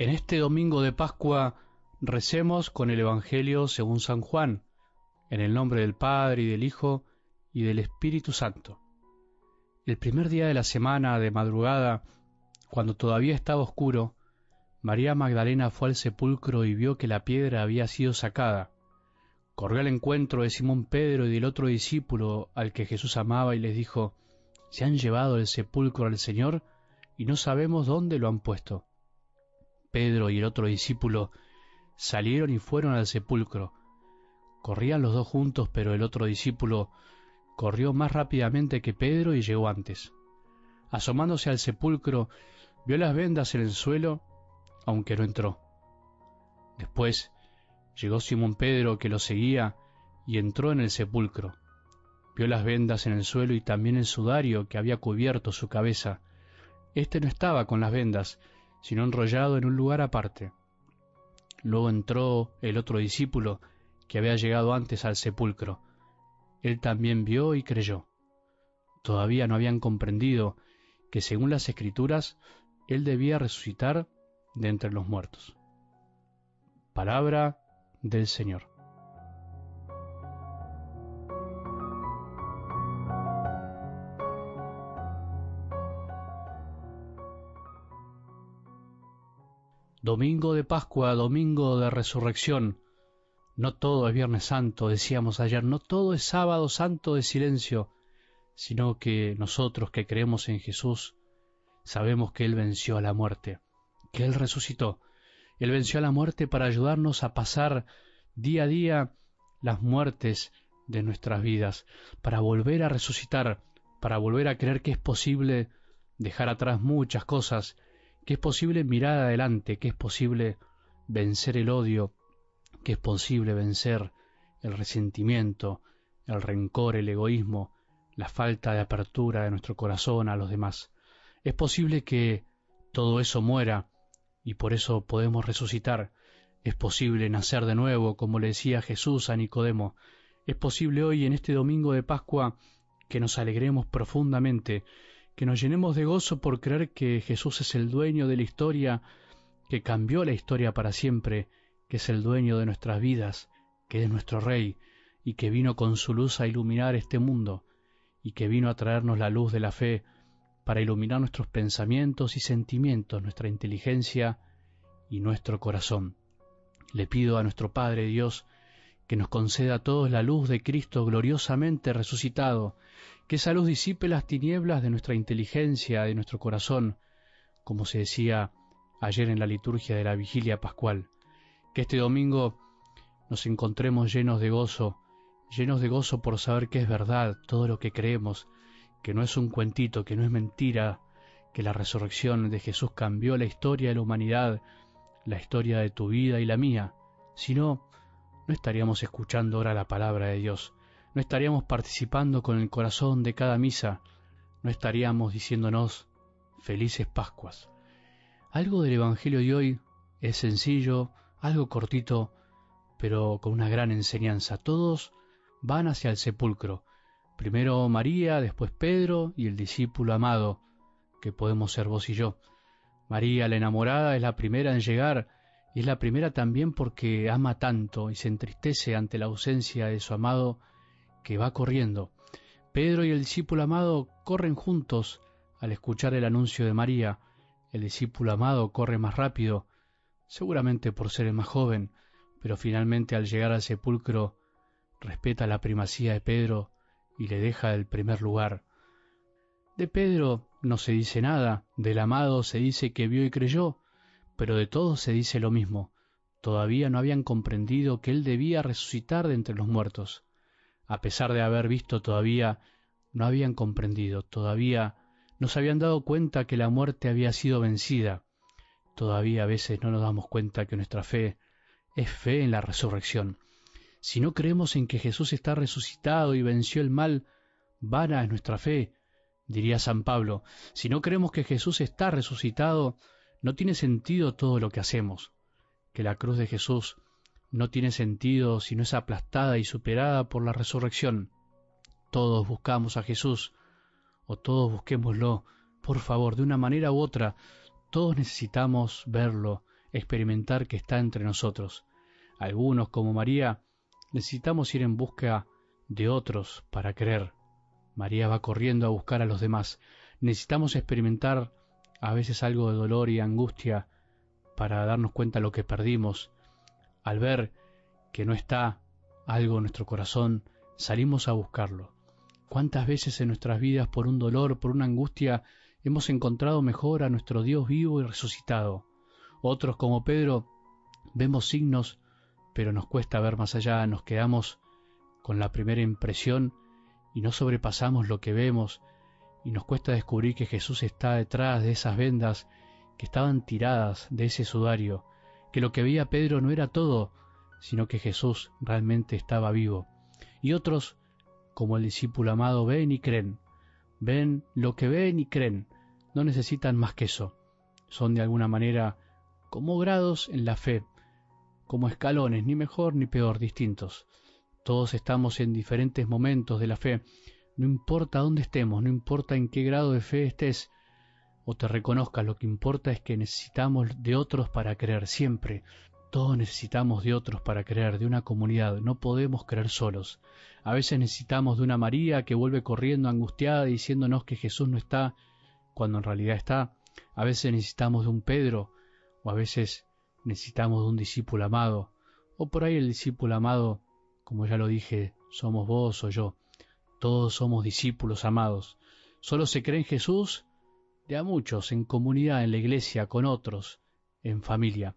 En este domingo de Pascua recemos con el Evangelio según San Juan, en el nombre del Padre y del Hijo y del Espíritu Santo. El primer día de la semana, de madrugada, cuando todavía estaba oscuro, María Magdalena fue al sepulcro y vio que la piedra había sido sacada. Corrió al encuentro de Simón Pedro y del otro discípulo al que Jesús amaba y les dijo, Se han llevado el sepulcro al Señor y no sabemos dónde lo han puesto. Pedro y el otro discípulo salieron y fueron al sepulcro. Corrían los dos juntos, pero el otro discípulo corrió más rápidamente que Pedro y llegó antes. Asomándose al sepulcro, vio las vendas en el suelo, aunque no entró. Después llegó Simón Pedro, que lo seguía, y entró en el sepulcro. Vio las vendas en el suelo y también el sudario que había cubierto su cabeza. Este no estaba con las vendas, sino enrollado en un lugar aparte. Luego entró el otro discípulo, que había llegado antes al sepulcro. Él también vio y creyó. Todavía no habían comprendido que según las escrituras, él debía resucitar de entre los muertos. Palabra del Señor. Domingo de Pascua, domingo de resurrección. No todo es Viernes Santo, decíamos ayer, no todo es sábado santo de silencio, sino que nosotros que creemos en Jesús sabemos que Él venció a la muerte, que Él resucitó. Él venció a la muerte para ayudarnos a pasar día a día las muertes de nuestras vidas, para volver a resucitar, para volver a creer que es posible dejar atrás muchas cosas que es posible mirar adelante, que es posible vencer el odio, que es posible vencer el resentimiento, el rencor, el egoísmo, la falta de apertura de nuestro corazón a los demás. Es posible que todo eso muera y por eso podemos resucitar. Es posible nacer de nuevo, como le decía Jesús a Nicodemo. Es posible hoy, en este domingo de Pascua, que nos alegremos profundamente que nos llenemos de gozo por creer que Jesús es el dueño de la historia, que cambió la historia para siempre, que es el dueño de nuestras vidas, que es nuestro Rey, y que vino con su luz a iluminar este mundo, y que vino a traernos la luz de la fe para iluminar nuestros pensamientos y sentimientos, nuestra inteligencia y nuestro corazón. Le pido a nuestro Padre Dios que nos conceda a todos la luz de Cristo gloriosamente resucitado, que esa luz disipe las tinieblas de nuestra inteligencia, de nuestro corazón, como se decía ayer en la liturgia de la vigilia pascual, que este domingo nos encontremos llenos de gozo, llenos de gozo por saber que es verdad todo lo que creemos, que no es un cuentito, que no es mentira, que la resurrección de Jesús cambió la historia de la humanidad, la historia de tu vida y la mía, sino no estaríamos escuchando ahora la palabra de Dios, no estaríamos participando con el corazón de cada misa, no estaríamos diciéndonos felices Pascuas. Algo del Evangelio de hoy es sencillo, algo cortito, pero con una gran enseñanza. Todos van hacia el sepulcro. Primero María, después Pedro y el discípulo amado, que podemos ser vos y yo. María, la enamorada, es la primera en llegar, y es la primera también porque ama tanto y se entristece ante la ausencia de su amado que va corriendo. Pedro y el discípulo amado corren juntos al escuchar el anuncio de María. El discípulo amado corre más rápido, seguramente por ser el más joven, pero finalmente al llegar al sepulcro respeta la primacía de Pedro y le deja el primer lugar. De Pedro no se dice nada, del amado se dice que vio y creyó, pero de todos se dice lo mismo. Todavía no habían comprendido que él debía resucitar de entre los muertos a pesar de haber visto todavía, no habían comprendido, todavía no se habían dado cuenta que la muerte había sido vencida. Todavía a veces no nos damos cuenta que nuestra fe es fe en la resurrección. Si no creemos en que Jesús está resucitado y venció el mal, vana es nuestra fe, diría San Pablo. Si no creemos que Jesús está resucitado, no tiene sentido todo lo que hacemos. Que la cruz de Jesús no tiene sentido si no es aplastada y superada por la resurrección. Todos buscamos a Jesús, o todos busquémoslo, por favor, de una manera u otra, todos necesitamos verlo experimentar que está entre nosotros. Algunos, como María, necesitamos ir en busca de otros para creer. María va corriendo a buscar a los demás. Necesitamos experimentar a veces algo de dolor y angustia para darnos cuenta lo que perdimos. Al ver que no está algo en nuestro corazón, salimos a buscarlo. ¿Cuántas veces en nuestras vidas por un dolor, por una angustia, hemos encontrado mejor a nuestro Dios vivo y resucitado? Otros, como Pedro, vemos signos, pero nos cuesta ver más allá, nos quedamos con la primera impresión y no sobrepasamos lo que vemos y nos cuesta descubrir que Jesús está detrás de esas vendas que estaban tiradas de ese sudario, que lo que veía Pedro no era todo, sino que Jesús realmente estaba vivo. Y otros como el discípulo amado, ven y creen. Ven lo que ven y creen. No necesitan más que eso. Son de alguna manera como grados en la fe, como escalones, ni mejor ni peor, distintos. Todos estamos en diferentes momentos de la fe. No importa dónde estemos, no importa en qué grado de fe estés o te reconozcas, lo que importa es que necesitamos de otros para creer siempre. Todos necesitamos de otros para creer, de una comunidad, no podemos creer solos. A veces necesitamos de una María que vuelve corriendo angustiada diciéndonos que Jesús no está cuando en realidad está. A veces necesitamos de un Pedro o a veces necesitamos de un discípulo amado. O por ahí el discípulo amado, como ya lo dije, somos vos o yo. Todos somos discípulos amados. Solo se cree en Jesús de a muchos, en comunidad, en la iglesia, con otros, en familia.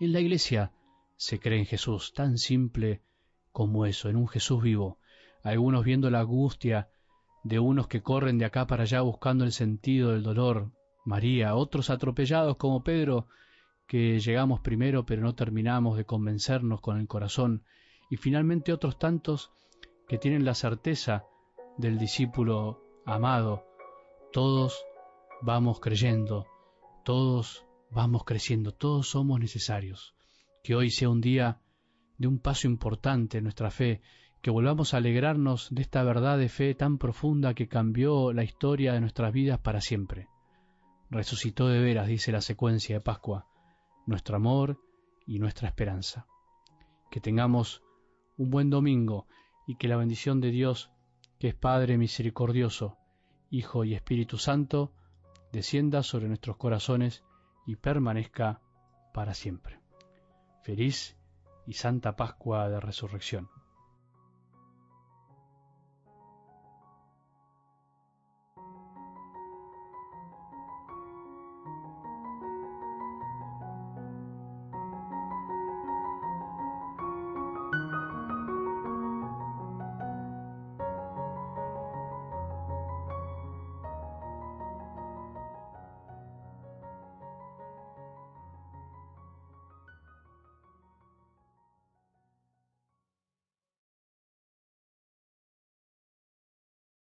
En la iglesia se cree en Jesús, tan simple como eso, en un Jesús vivo, algunos viendo la angustia de unos que corren de acá para allá buscando el sentido del dolor, María, otros atropellados como Pedro, que llegamos primero pero no terminamos de convencernos con el corazón, y finalmente otros tantos que tienen la certeza del discípulo amado. Todos vamos creyendo, todos vamos creciendo, todos somos necesarios. Que hoy sea un día de un paso importante en nuestra fe, que volvamos a alegrarnos de esta verdad de fe tan profunda que cambió la historia de nuestras vidas para siempre. Resucitó de veras, dice la secuencia de Pascua, nuestro amor y nuestra esperanza. Que tengamos un buen domingo y que la bendición de Dios, que es Padre misericordioso, Hijo y Espíritu Santo, descienda sobre nuestros corazones y permanezca para siempre. Feliz y Santa Pascua de Resurrección.